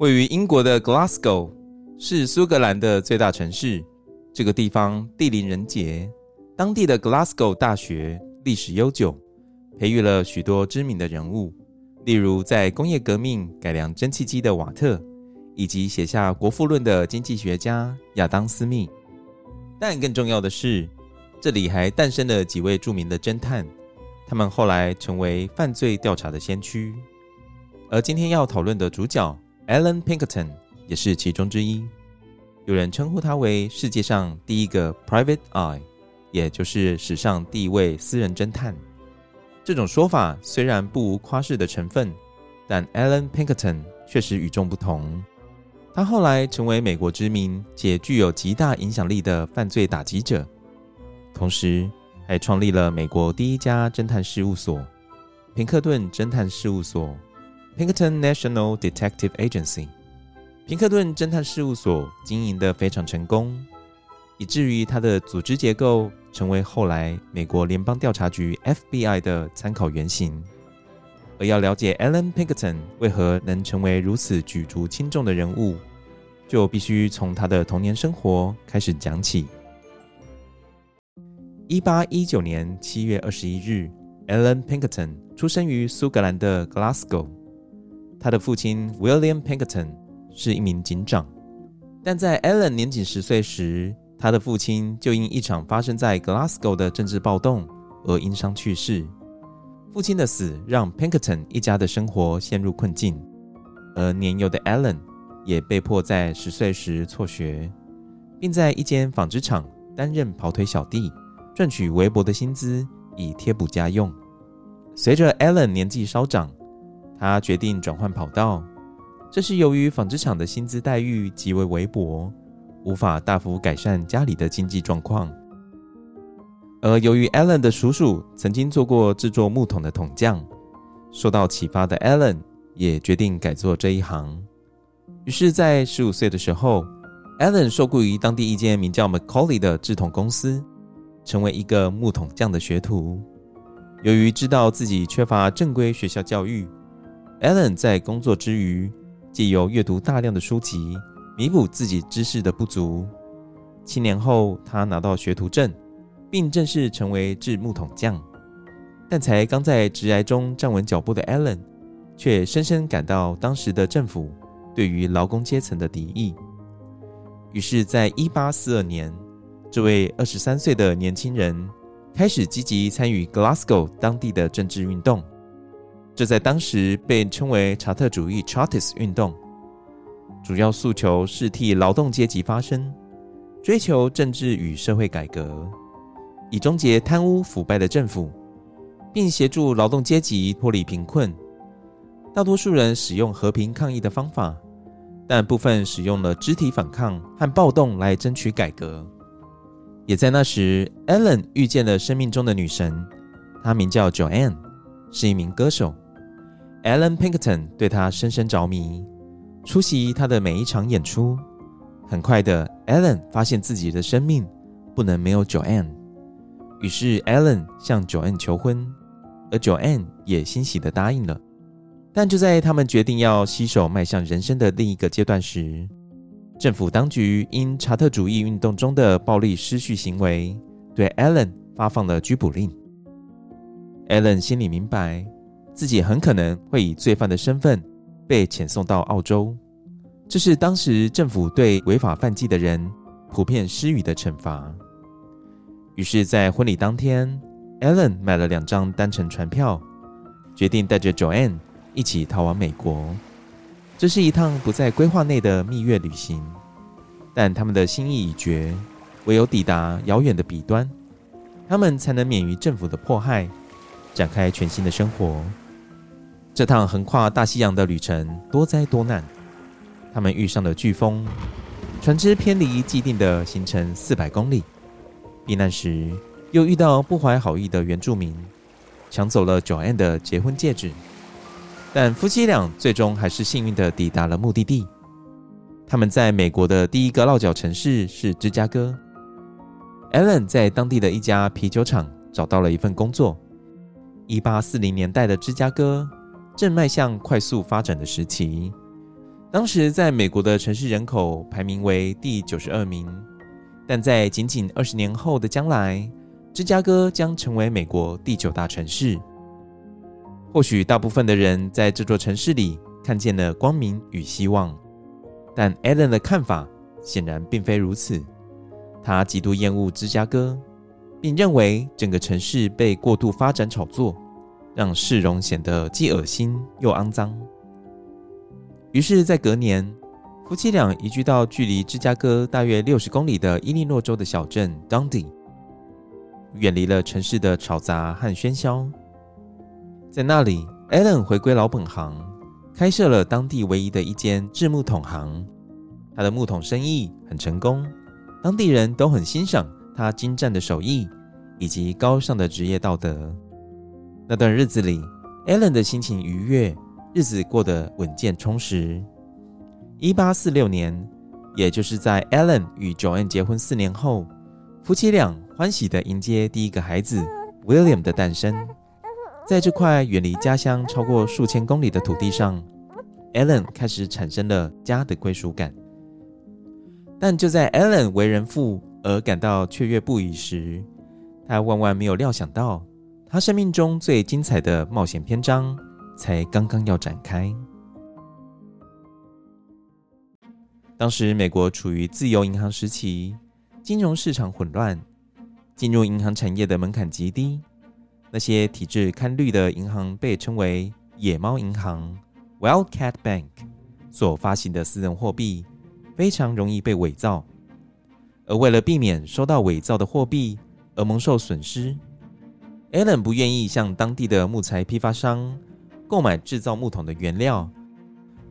位于英国的 Glasgow 是苏格兰的最大城市。这个地方地灵人杰，当地的 Glasgow 大学历史悠久，培育了许多知名的人物，例如在工业革命改良蒸汽机的瓦特，以及写下《国富论》的经济学家亚当·斯密。但更重要的是，这里还诞生了几位著名的侦探，他们后来成为犯罪调查的先驱。而今天要讨论的主角 Alan Pinkerton 也是其中之一，有人称呼他为世界上第一个 Private Eye，也就是史上第一位私人侦探。这种说法虽然不无夸饰的成分，但 Alan Pinkerton 确实与众不同。他后来成为美国知名且具有极大影响力的犯罪打击者，同时还创立了美国第一家侦探事务所——平克顿侦探事务所。Pinkerton National Detective Agency，平克顿侦探事务所经营得非常成功，以至于它的组织结构成为后来美国联邦调查局 FBI 的参考原型。而要了解 Allan Pinkerton 为何能成为如此举足轻重的人物，就必须从他的童年生活开始讲起。一八一九年七月二十一日，Allan Pinkerton 出生于苏格兰的 Glasgow。他的父亲 William Pinkerton 是一名警长，但在 Allan 年仅十岁时，他的父亲就因一场发生在 Glasgow 的政治暴动而因伤去世。父亲的死让 Pinkerton 一家的生活陷入困境，而年幼的 Allan 也被迫在十岁时辍学，并在一间纺织厂担任跑腿小弟，赚取微薄的薪资以贴补家用。随着 Allan 年纪稍长，他决定转换跑道，这是由于纺织厂的薪资待遇极为微薄，无法大幅改善家里的经济状况。而由于 Allan 的叔叔曾经做过制作木桶的桶匠，受到启发的 Allan 也决定改做这一行。于是，在十五岁的时候，Allan 受雇于当地一间名叫 McCauley 的制桶公司，成为一个木桶匠的学徒。由于知道自己缺乏正规学校教育 Allen 在工作之余，借由阅读大量的书籍，弥补自己知识的不足。七年后，他拿到学徒证，并正式成为制木桶匠。但才刚在职涯中站稳脚步的 Allen，却深深感到当时的政府对于劳工阶层的敌意。于是，在一八四二年，这位二十三岁的年轻人开始积极参与 Glasgow 当地的政治运动。这在当时被称为查特主义 （Chartist） 运动，主要诉求是替劳动阶级发声，追求政治与社会改革，以终结贪污腐败的政府，并协助劳动阶级脱离贫困。大多数人使用和平抗议的方法，但部分使用了肢体反抗和暴动来争取改革。也在那时，Allen 遇见了生命中的女神，她名叫 Joanne，是一名歌手。，Alan Pinkerton 对他深深着迷，出席他的每一场演出。很快的，Alan 发现自己的生命不能没有 Joanne，于是 Alan 向 Joanne 求婚。而 Joanne 也欣喜地答应了。但就在他们决定要携手迈向人生的另一个阶段时，政府当局因查特主义运动中的暴力失序行为，对 Alan 发放了拘捕令。Ellen 心里明白，自己很可能会以罪犯的身份被遣送到澳洲，这是当时政府对违法犯纪的人普遍施予的惩罚。于是，在婚礼当天，Ellen 买了两张单程船票，决定带着 Joanne 一起逃往美国。这是一趟不在规划内的蜜月旅行，但他们的心意已决，唯有抵达遥远的彼端，他们才能免于政府的迫害，展开全新的生活。这趟横跨大西洋的旅程多灾多难，他们遇上了飓风，船只偏离既定的行程四百公里。避难时，又遇到不怀好意的原住民，抢走了 Joanne 的结婚戒指。但夫妻俩最终还是幸运地抵达了目的地。他们在美国的第一个落脚城市是芝加哥。Allen 在当地的一家啤酒厂找到了一份工作。一八四零年代的芝加哥正迈向快速发展的时期，当时在美国的城市人口排名为第九十二名。但在仅仅二十年后的将来，芝加哥将成为美国第九大城市。或许大部分的人在这座城市里看见了光明与希望，但 Ellen 的看法显然并非如此。他极度厌恶芝加哥，并认为整个城市被过度发展炒作，让市容显得既恶心又肮脏。于是，在隔年，夫妻俩移居到距离芝加哥大约六十公里的伊利诺州的小镇 Dundee，远离了城市的吵杂和喧嚣。在那里，Ellen 回归老本行，开设了当地唯一的一间制木桶行。他的木桶生意很成功，当地人都很欣赏他精湛的手艺以及高尚的职业道德。那段日子里，Ellen 的心情愉悦，日子过得稳健充实。一八四六年，也就是在 Ellen 与 Joanne 结婚四年后，夫妻俩欢喜地迎接第一个孩子 William 的诞生。在这块远离家乡超过数千公里的土地上，Ellen 开始产生了家的归属感。但就在 Ellen 为人父而感到雀跃不已时，他万万没有料想到，他生命中最精彩的冒险篇章才刚刚要展开。当时，美国处于自由银行时期，金融市场混乱，进入银行产业的门槛极低。那些体制堪虑的银行被称为“野猫银行 ”（Wildcat Bank），所发行的私人货币非常容易被伪造。而为了避免收到伪造的货币而蒙受损失，Allen 不愿意向当地的木材批发商购买制造木桶的原料。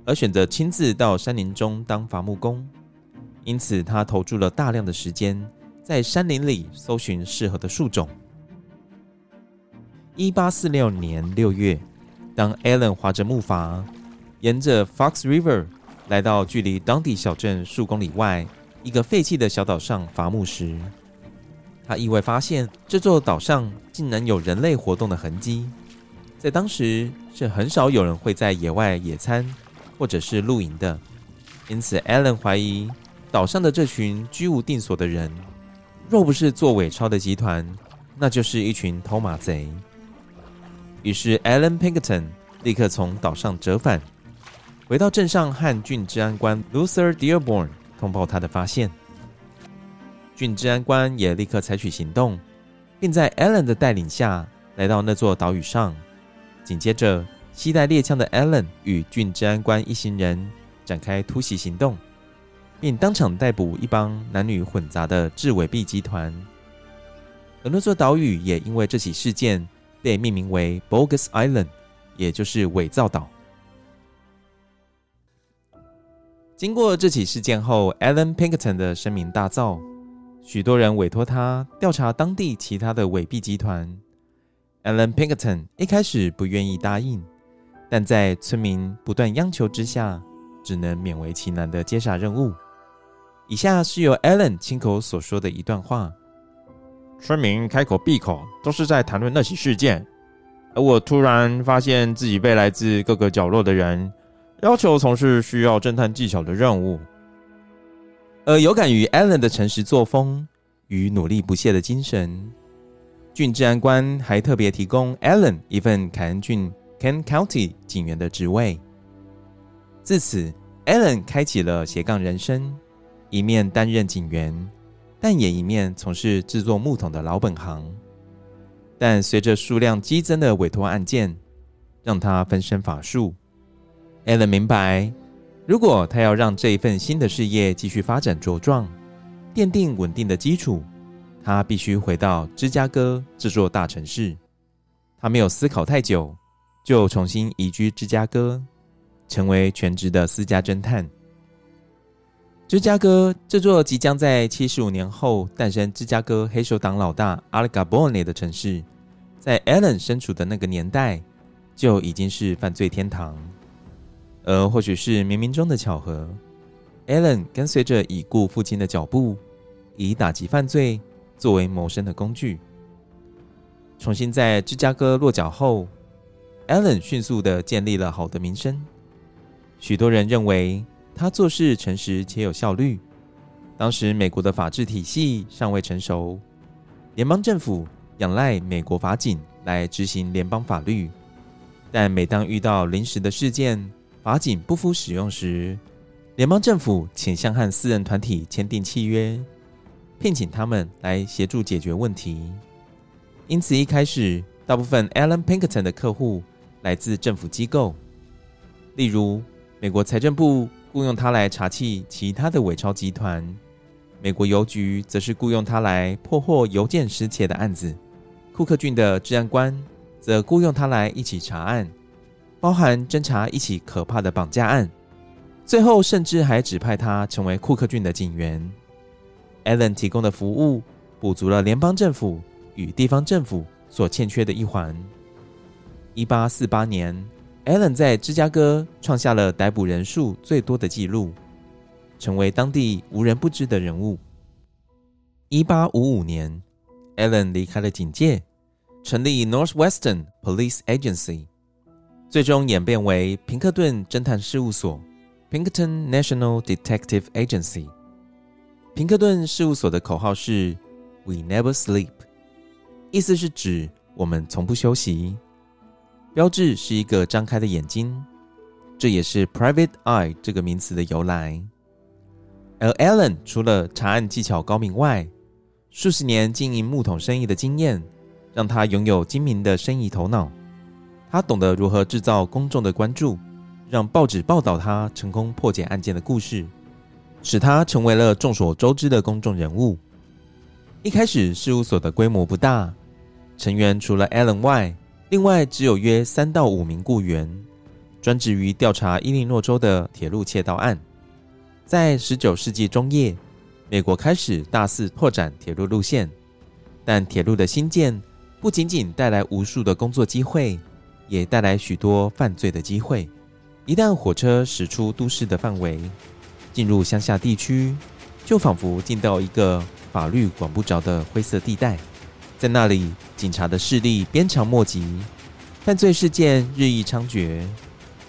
而选择亲自到山林中当伐木工，因此他投注了大量的时间在山林里搜寻适合的树种。一八四六年六月，当 Allen 划着木筏，沿着 Fox River 来到距离当地小镇数公里外一个废弃的小岛上伐木时，他意外发现这座岛上竟然有人类活动的痕迹。在当时，是很少有人会在野外野餐。或者是露营的，因此，Allen 怀疑岛上的这群居无定所的人，若不是做伪钞的集团，那就是一群偷马贼。于是，Allen Pinkerton 立刻从岛上折返，回到镇上和郡治安官 Luther Dearborn 通报他的发现。郡治安官也立刻采取行动，并在 Allen 的带领下来到那座岛屿上，紧接着。携带猎枪的 Allen 与郡治安官一行人展开突袭行动，并当场逮捕一帮男女混杂的制伪币集团。而那座岛屿也因为这起事件被命名为 Bogus Island，也就是伪造岛。经过这起事件后，Allen Pinkerton 的声名大噪，许多人委托他调查当地其他的伪币集团。Allen Pinkerton 一开始不愿意答应。但在村民不断央求之下，只能勉为其难地接下任务。以下是由 Allen 亲口所说的一段话：村民开口闭口都是在谈论那起事件，而我突然发现自己被来自各个角落的人要求从事需要侦探技巧的任务。而有感于 Alan 的诚实作风与努力不懈的精神，郡治安官还特别提供 Alan 一份凯恩郡 （Ken County 警员的职位。自此，Allen 开启了斜杠人生，一面担任警员，但也一面从事制作木桶的老本行。但随着数量激增的委托案件，让他分身乏术。Alan 明白，如果他要让这一份新的事业继续发展茁壮，奠定稳定的基础，他必须回到芝加哥这座大城市。他没有思考太久，就重新移居芝加哥，成为全职的私家侦探。芝加哥这座即将在七十五年后诞生芝加哥黑手党老大阿里嘎波内的城市，在 Alan 身处的那个年代，就已经是犯罪天堂。而或许是冥冥中的巧合，Allen 跟随着已故父亲的脚步，以打击犯罪作为谋生的工具。重新在芝加哥落脚后，Allen 迅速的建立了好的名声。许多人认为，他做事诚实且有效率。当时美国的法治体系尚未成熟，联邦政府仰赖美国法警来执行联邦法律。但每当遇到临时的事件，法警不敷使用时，联邦政府倾向和私人团体签订契约，聘请他们来协助解决问题。因此，一开始大部分 Alan Pinkerton 的客户来自政府机构，例如美国财政部。雇佣他来查缉其他的伪钞集团，美国邮局则是雇佣他来破获邮件失窃的案子，库克郡的治安官则雇佣他来一起查案，包含侦查一起可怕的绑架案，最后甚至还指派他成为库克郡的警员。Allen 提供的服务补足了联邦政府与地方政府所欠缺的一环。一八四八年。，Allen 在芝加哥创下了逮捕人数最多的纪录，成为当地无人不知的人物。一八五五年，Allen 离开了警界，成立 Northwestern Police Agency，最终演变为平克顿侦探事务所 （Pinkerton National Detective Agency）。平克顿事务所的口号是 “We never sleep”，意思是指我们从不休息。标志是一个张开的眼睛，这也是 Private Eye 这个名词的由来。而 Allen 除了查案技巧高明外，数十年经营木桶生意的经验，让他拥有精明的生意头脑。他懂得如何制造公众的关注，让报纸报道他成功破解案件的故事，使他成为了众所周知的公众人物。一开始，事务所的规模不大，成员除了 Alan 外，另外，只有约三到五名雇员，专职于调查伊利诺州的铁路窃盗案。在十九世纪中叶，美国开始大肆拓展铁路路线，但铁路的兴建不仅仅带来无数的工作机会，也带来许多犯罪的机会。一旦火车驶出都市的范围，进入乡下地区，就仿佛进到一个法律管不着的灰色地带。在那里，警察的势力鞭长莫及，犯罪事件日益猖獗。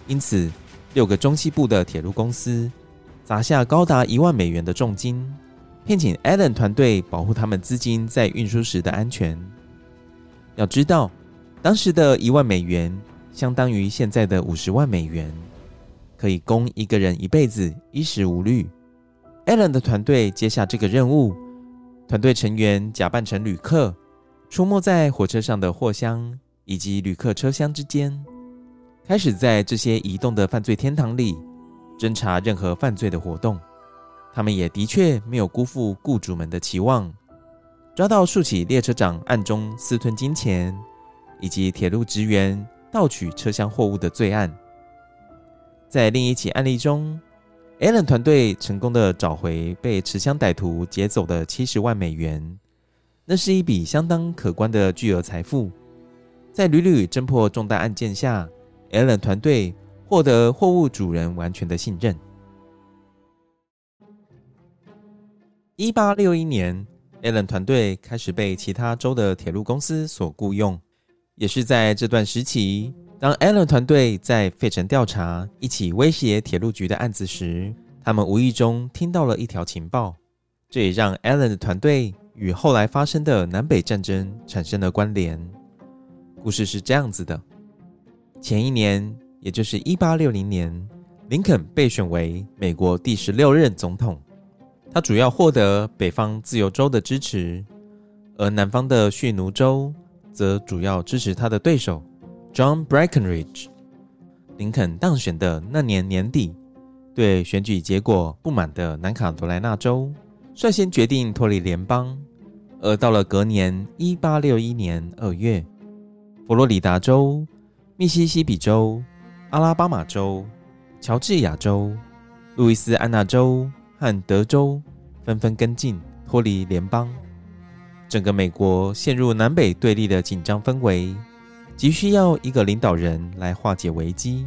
因此，六个中西部的铁路公司砸下高达一万美元的重金，聘请 Allen 团队保护他们资金在运输时的安全。要知道，当时的一万美元相当于现在的五十万美元，可以供一个人一辈子衣食无虑。Alan 的团队接下这个任务，团队成员假扮成旅客。出没在火车上的货箱以及旅客车厢之间，开始在这些移动的犯罪天堂里侦查任何犯罪的活动。他们也的确没有辜负雇主们的期望，抓到数起列车长暗中私吞金钱以及铁路职员盗取车厢货物的罪案。在另一起案例中，Allen 团队成功的找回被持枪歹徒劫走的七十万美元。那是一笔相当可观的巨额财富，在屡屡侦破重大案件下，Allen 团队获得货物主人完全的信任。一八六一年，Alan 团队开始被其他州的铁路公司所雇佣，也是在这段时期，当 Allen 团队在费城调查一起威胁铁路局的案子时，他们无意中听到了一条情报，这也让 Allen 的团队与后来发生的南北战争产生了关联。故事是这样子的：前一年，也就是一八六零年，林肯被选为美国第十六任总统。他主要获得北方自由州的支持，而南方的蓄奴州则主要支持他的对手 John Breckinridge。林肯当选的那年年底，对选举结果不满的南卡罗来纳州率先决定脱离联邦，而到了隔年一八六一年二月。佛罗里达州、密西西比州、阿拉巴马州、乔治亚州、路易斯安那州和德州纷纷跟进脱离联邦，整个美国陷入南北对立的紧张氛围，急需要一个领导人来化解危机。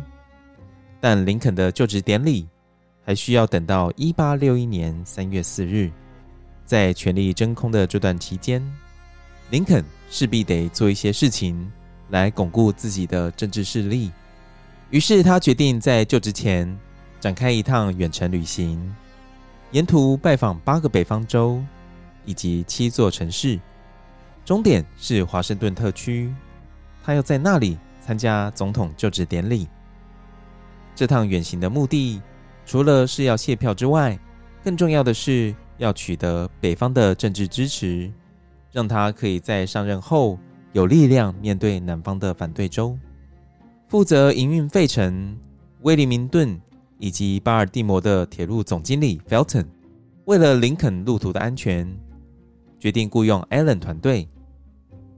但林肯的就职典礼还需要等到一八六一年三月四日，在权力真空的这段期间，林肯势必得做一些事情。来巩固自己的政治势力，于是他决定在就职前展开一趟远程旅行，沿途拜访八个北方州以及七座城市，终点是华盛顿特区。他要在那里参加总统就职典礼。这趟远行的目的，除了是要卸票之外，更重要的是要取得北方的政治支持，让他可以在上任后。有力量面对南方的反对州，负责营运费城、威灵明顿以及巴尔的摩的铁路总经理 Felton，为了林肯路途的安全，决定雇佣 Allen 团队。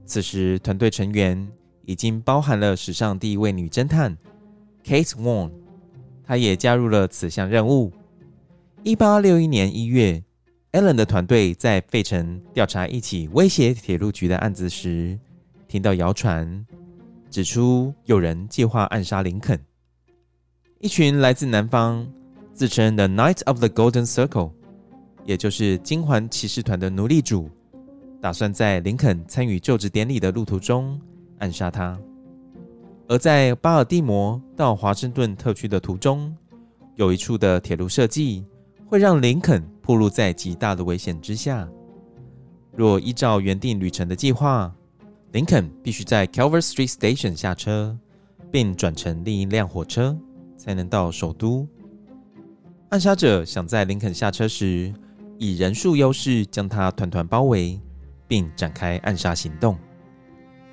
此时，团队成员已经包含了史上第一位女侦探 Kate Warne，她也加入了此项任务。一八六一年一月，Allen 的团队在费城调查一起威胁铁路局的案子时，听到谣传，指出有人计划暗杀林肯。一群来自南方、自称 The Knights of the Golden Circle，也就是金环骑士团的奴隶主，打算在林肯参与就职典礼的路途中暗杀他。而在巴尔的摩到华盛顿特区的途中，有一处的铁路设计会让林肯暴露在极大的危险之下。若依照原定旅程的计划，林肯必须在 Calvert Street Station 下车，并转乘另一辆火车，才能到首都。暗杀者想在林肯下车时，以人数优势将他团团包围，并展开暗杀行动。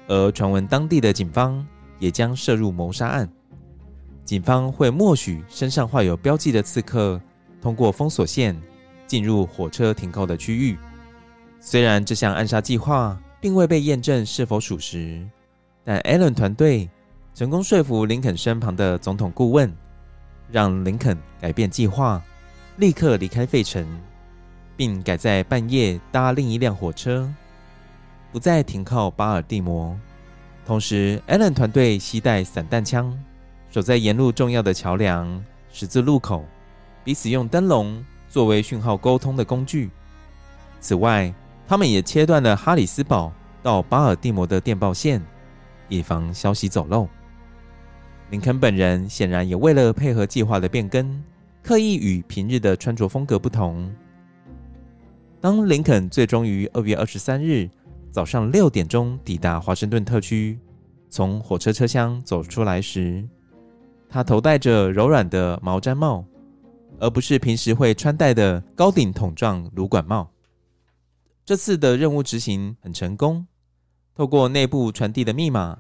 而传闻当地的警方也将涉入谋杀案。警方会默许身上画有标记的刺客通过封锁线进入火车停靠的区域。虽然这项暗杀计划，并未被验证是否属实，但 Allen 团队成功说服林肯身旁的总统顾问，让林肯改变计划，立刻离开费城，并改在半夜搭另一辆火车，不再停靠巴尔的摩。同时，Allen 团队携带散弹枪，守在沿路重要的桥梁、十字路口，彼此用灯笼作为讯号沟通的工具。此外，他们也切断了哈里斯堡到巴尔的摩的电报线，以防消息走漏。林肯本人显然也为了配合计划的变更，刻意与平日的穿着风格不同。当林肯最终于二月二十三日早上六点钟抵达华盛顿特区，从火车车厢走出来时，他头戴着柔软的毛毡帽，而不是平时会穿戴的高顶筒状芦管帽。这次的任务执行很成功。透过内部传递的密码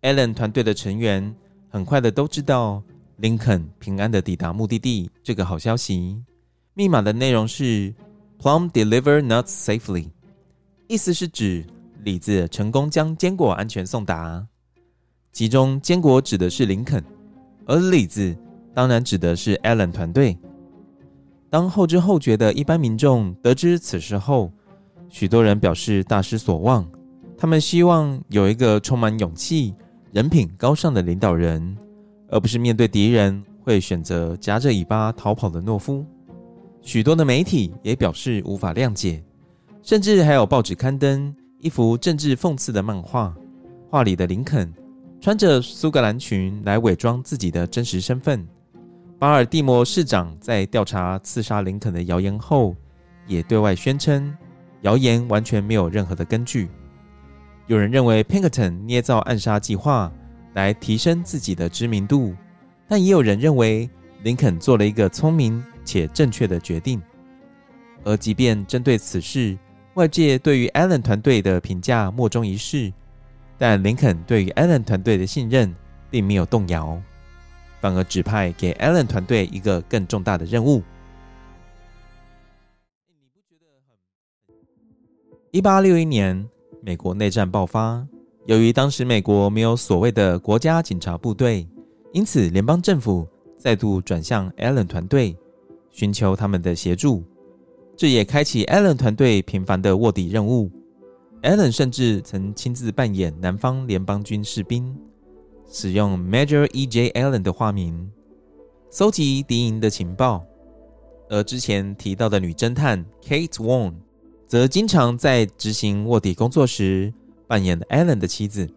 ，Allen 团队的成员很快的都知道林肯平安的抵达目的地这个好消息。密码的内容是 “Plum deliver nuts safely”，意思是指李子成功将坚果安全送达。其中坚果指的是林肯，而李子当然指的是 Allen 团队。当后知后觉的一般民众得知此事后，许多人表示大失所望，他们希望有一个充满勇气、人品高尚的领导人，而不是面对敌人会选择夹着尾巴逃跑的懦夫。许多的媒体也表示无法谅解，甚至还有报纸刊登一幅政治讽刺的漫画，画里的林肯穿着苏格兰裙来伪装自己的真实身份。巴尔的摩市长在调查刺杀林肯的谣言后，也对外宣称谣言完全没有任何的根据。有人认为 Pinkerton 捏造暗杀计划来提升自己的知名度，但也有人认为林肯做了一个聪明且正确的决定。而即便针对此事，外界对于 Allen 团队的评价莫衷一是，但林肯对于 Allen 团队的信任并没有动摇，反而指派给 Allen 团队一个更重大的任务。一八六一年，美国内战爆发。由于当时美国没有所谓的国家警察部队，因此联邦政府再度转向 Allen 团队，寻求他们的协助。这也开启 Allen 团队频繁的卧底任务。Allen 甚至曾亲自扮演南方联邦军士兵，使用 Major E.J. Allen 的化名，搜集敌营的情报。而之前提到的女侦探 Kate Warne，则经常在执行卧底工作时扮演 Allen 的妻子。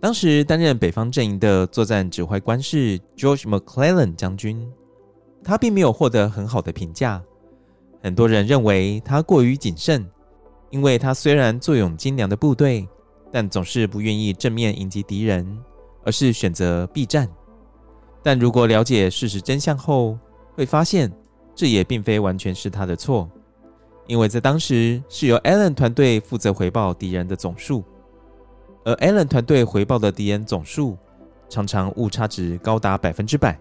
当时担任北方阵营的作战指挥官是 George McClellan 将军，他并没有获得很好的评价。很多人认为他过于谨慎，因为他虽然坐拥精良的部队，但总是不愿意正面迎击敌人，而是选择避战。但如果了解事实真相后，会发现这也并非完全是他的错。因为在当时是由 Allen 团队负责回报敌人的总数，而 Allen 团队回报的敌人总数常常误差值高达百分之百。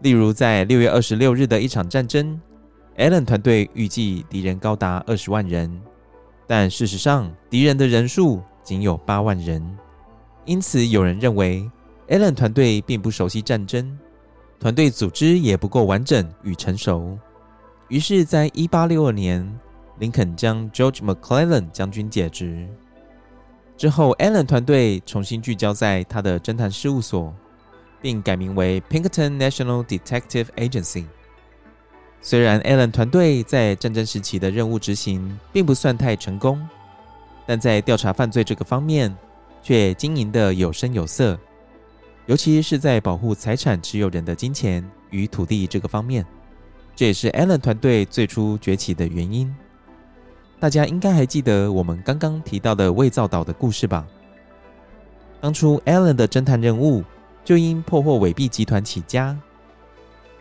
例如，在六月二十六日的一场战争，Allen 团队预计敌人高达二十万人，但事实上敌人的人数仅有八万人。因此，有人认为 Allen 团队并不熟悉战争，团队组织也不够完整与成熟。于是，在一八六二年，林肯将 George McClellan 将军解职之后，Allen 团队重新聚焦在他的侦探事务所，并改名为 Pinkerton National Detective Agency。虽然 Allen 团队在战争时期的任务执行并不算太成功，但在调查犯罪这个方面却经营得有声有色，尤其是在保护财产持有人的金钱与土地这个方面。这也是 Allen 团队最初崛起的原因。大家应该还记得我们刚刚提到的伪造岛的故事吧？当初 Allen 的侦探任务就因破获伪币集团起家，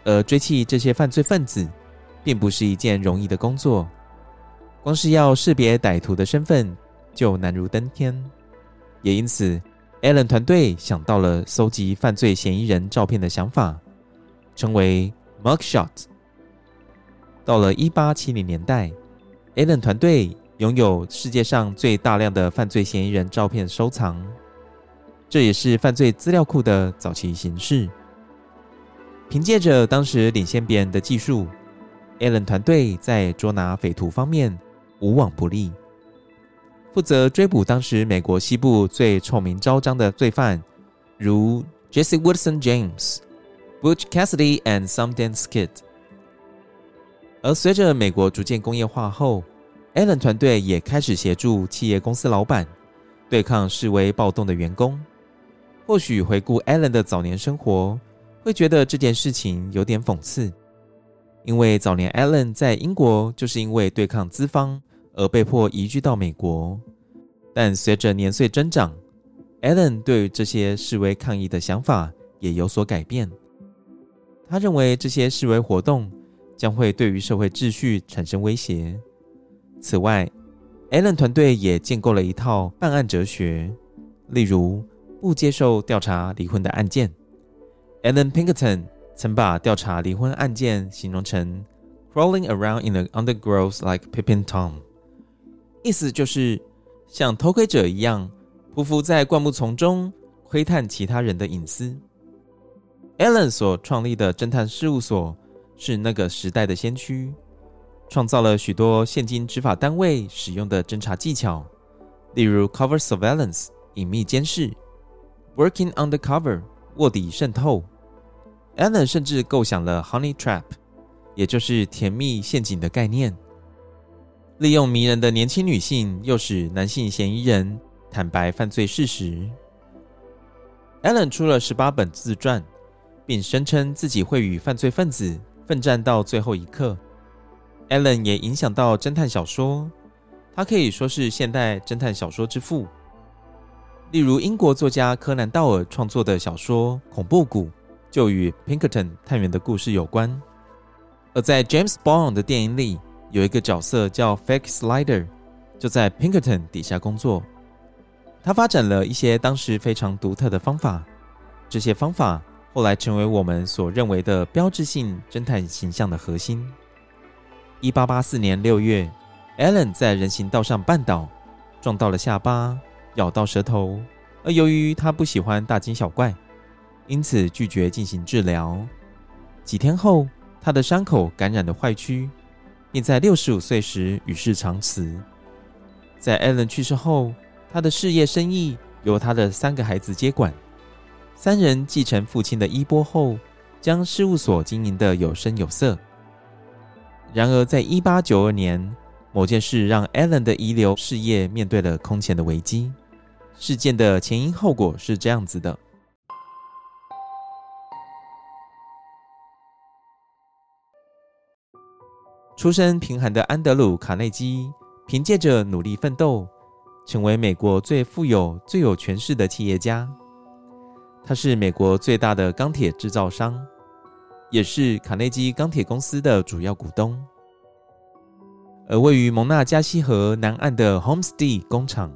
而追缉这些犯罪分子并不是一件容易的工作，光是要识别歹徒的身份就难如登天。也因此，Allen 团队想到了搜集犯罪嫌疑人照片的想法，称为 Mugshot。到了一八七零年代，Allen 团队拥有世界上最大量的犯罪嫌疑人照片收藏，这也是犯罪资料库的早期形式。凭借着当时领先别人的技术，Allen 团队在捉拿匪徒方面无往不利，负责追捕当时美国西部最臭名昭彰的罪犯，如 Jesse Woodson James、Butch Cassidy and Sundance Kid。而随着美国逐渐工业化后，Allen 团队也开始协助企业公司老板对抗示威暴动的员工。或许回顾 Allen 的早年生活，会觉得这件事情有点讽刺，因为早年 Allen 在英国就是因为对抗资方而被迫移居到美国。但随着年岁增长，Allen 对于这些示威抗议的想法也有所改变。他认为这些示威活动，将会对于社会秩序产生威胁。此外，Allen 团队也建构了一套办案哲学，例如不接受调查离婚的案件。Allen Pinkerton 曾把调查离婚案件形容成 “crawling around in the undergrowth like Pippin tom”，意思就是像偷窥者一样匍匐在灌木丛中窥探其他人的隐私。Allen 所创立的侦探事务所。是那个时代的先驱，创造了许多现今执法单位使用的侦查技巧，例如 Cover Surveillance 隐秘监视、Working Undercover 卧底渗透。Allen 甚至构想了 Honey Trap，也就是甜蜜陷阱的概念，利用迷人的年轻女性，诱使男性嫌疑人坦白犯罪事实。Allen 出了十八本自传，并声称自己会与犯罪分子奋战到最后一刻。Allen 也影响到侦探小说，他可以说是现代侦探小说之父。例如，英国作家柯南·道尔创作的小说《恐怖谷》就与 Pinkerton 探员的故事有关。而在 James Bond 的电影里，有一个角色叫 Fake Slider，就在 Pinkerton 底下工作。他发展了一些当时非常独特的方法，这些方法后来成为我们所认为的标志性侦探形象的核心。一八八四年六月，Allen 在人行道上绊倒，撞到了下巴，咬到舌头。而由于他不喜欢大惊小怪，因此拒绝进行治疗。几天后，他的伤口感染了坏疽，并在六十五岁时与世长辞。在 Allen 去世后，他的事业生意由他的三个孩子接管，三人继承父亲的衣钵后，将事务所经营得有声有色。然而，在一八九二年，某件事让 Allen 的遗留事业面对了空前的危机。事件的前因后果是这样子的：出身贫寒的安德鲁·卡内基，凭借着努力奋斗。成为美国最富有、最有权势的企业家。他是美国最大的钢铁制造商，也是卡内基钢铁公司的主要股东。而位于蒙纳加西河南岸的 Homestead 工厂，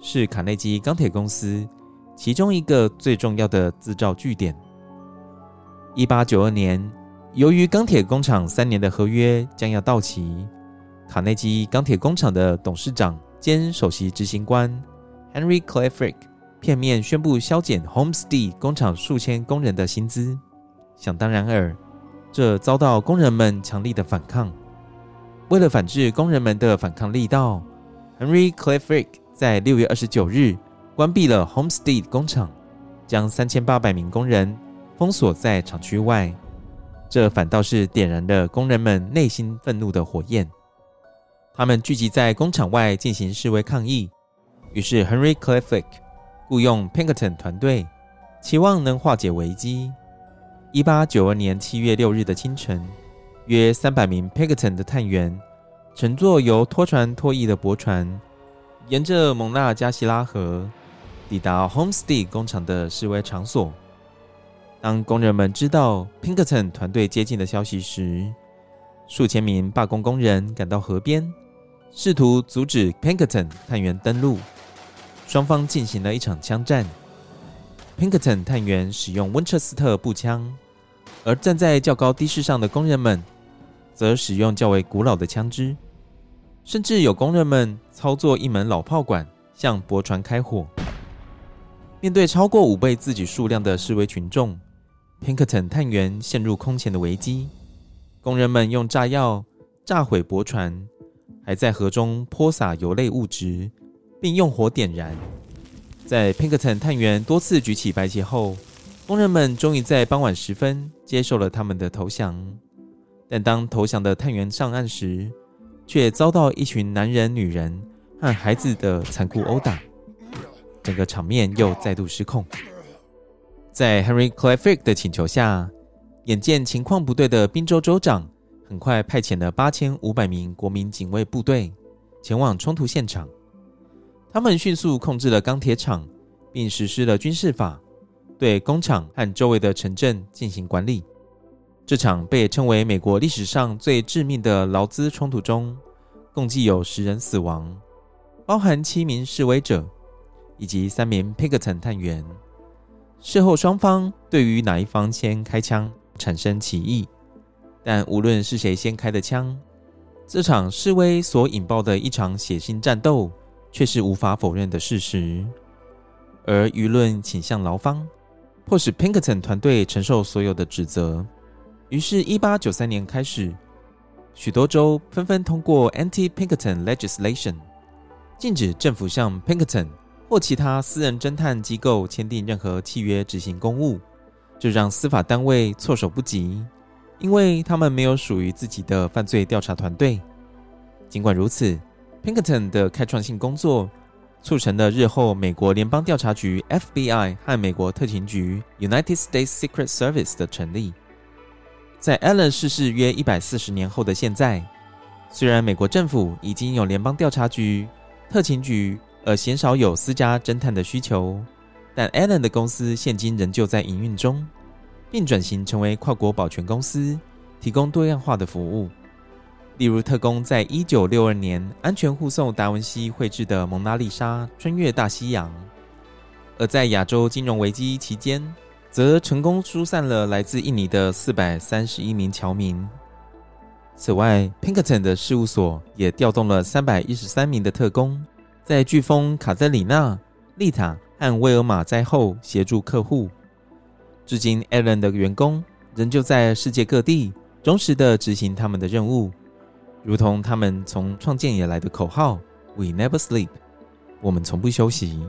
是卡内基钢铁公司其中一个最重要的制造据点。一八九二年，由于钢铁工厂三年的合约将要到期，卡内基钢铁工厂的董事长。兼首席执行官 Henry Clay Frick 片面宣布削减 Homestead 工厂数千工人的薪资，想当然尔，这遭到工人们强力的反抗。为了反制工人们的反抗力道，Henry Clay Frick 在六月二十九日关闭了 Homestead 工厂，将三千八百名工人封锁在厂区外。这反倒是点燃了工人们内心愤怒的火焰。他们聚集在工厂外进行示威抗议，于是 Henry Clay Frick 雇用 Pinkerton 团队，期望能化解危机。一八九二年七月六日的清晨，约三百名 Pinkerton 的探员乘坐由拖船拖曳的驳船，沿着蒙纳加西拉河抵达 Homestead 工厂的示威场所。当工人们知道 Pinkerton 团队接近的消息时，数千名罢工工人赶到河边。试图阻止 Pinkerton 探员登陆，双方进行了一场枪战。Pinkerton 探员使用温彻斯特步枪，而站在较高地势上的工人们则使用较为古老的枪支，甚至有工人们操作一门老炮管向驳船开火。面对超过五倍自己数量的示威群众，Pinkerton 探员陷入空前的危机。工人们用炸药炸毁驳船。还在河中泼洒油类物质，并用火点燃。在 Pinkerton 探员多次举起白旗后，工人们终于在傍晚时分接受了他们的投降。但当投降的探员上岸时，却遭到一群男人、女人和孩子的残酷殴打，整个场面又再度失控。在 Henry Clay Frick 的请求下，眼见情况不对的宾州州长。很快派遣了八千五百名国民警卫部队前往冲突现场。他们迅速控制了钢铁厂，并实施了军事法，对工厂和周围的城镇进行管理。这场被称为美国历史上最致命的劳资冲突中，共计有十人死亡，包含七名示威者以及三名 Pinkerton 探员。事后，双方对于哪一方先开枪产生歧义。但无论是谁先开的枪，这场示威所引爆的一场血腥战斗，却是无法否认的事实。而舆论倾向劳方，迫使 Pinkerton 团队承受所有的指责。于是1893年开始，许多州纷纷通过 Anti-Pinkerton Legislation，禁止政府向 Pinkerton 或其他私人侦探机构签订任何契约执行公务，这让司法单位措手不及。因为他们没有属于自己的犯罪调查团队。尽管如此，Pinkerton 的开创性工作促成了日后美国联邦调查局 （FBI） 和美国特勤局 （United States Secret Service） 的成立。在 Allen 逝世约一百四十年后的现在，虽然美国政府已经有联邦调查局、特勤局，而鲜少有私家侦探的需求，但 Allen 的公司现今仍旧在营运中，并转型成为跨国保全公司，提供多样化的服务。例如，特工在一九六二年安全护送达文西绘制的《蒙娜丽莎》穿越大西洋；而在亚洲金融危机期间，则成功疏散了来自印尼的四百三十一名侨民。此外，Pinkerton 的事务所也调动了三百一十三名的特工，在飓风卡特里娜、丽塔和威尔玛灾后协助客户。至今，Allen 的员工仍旧在世界各地忠实地执行他们的任务。如同他们从创建以来的口号：“We never sleep”，我们从不休息。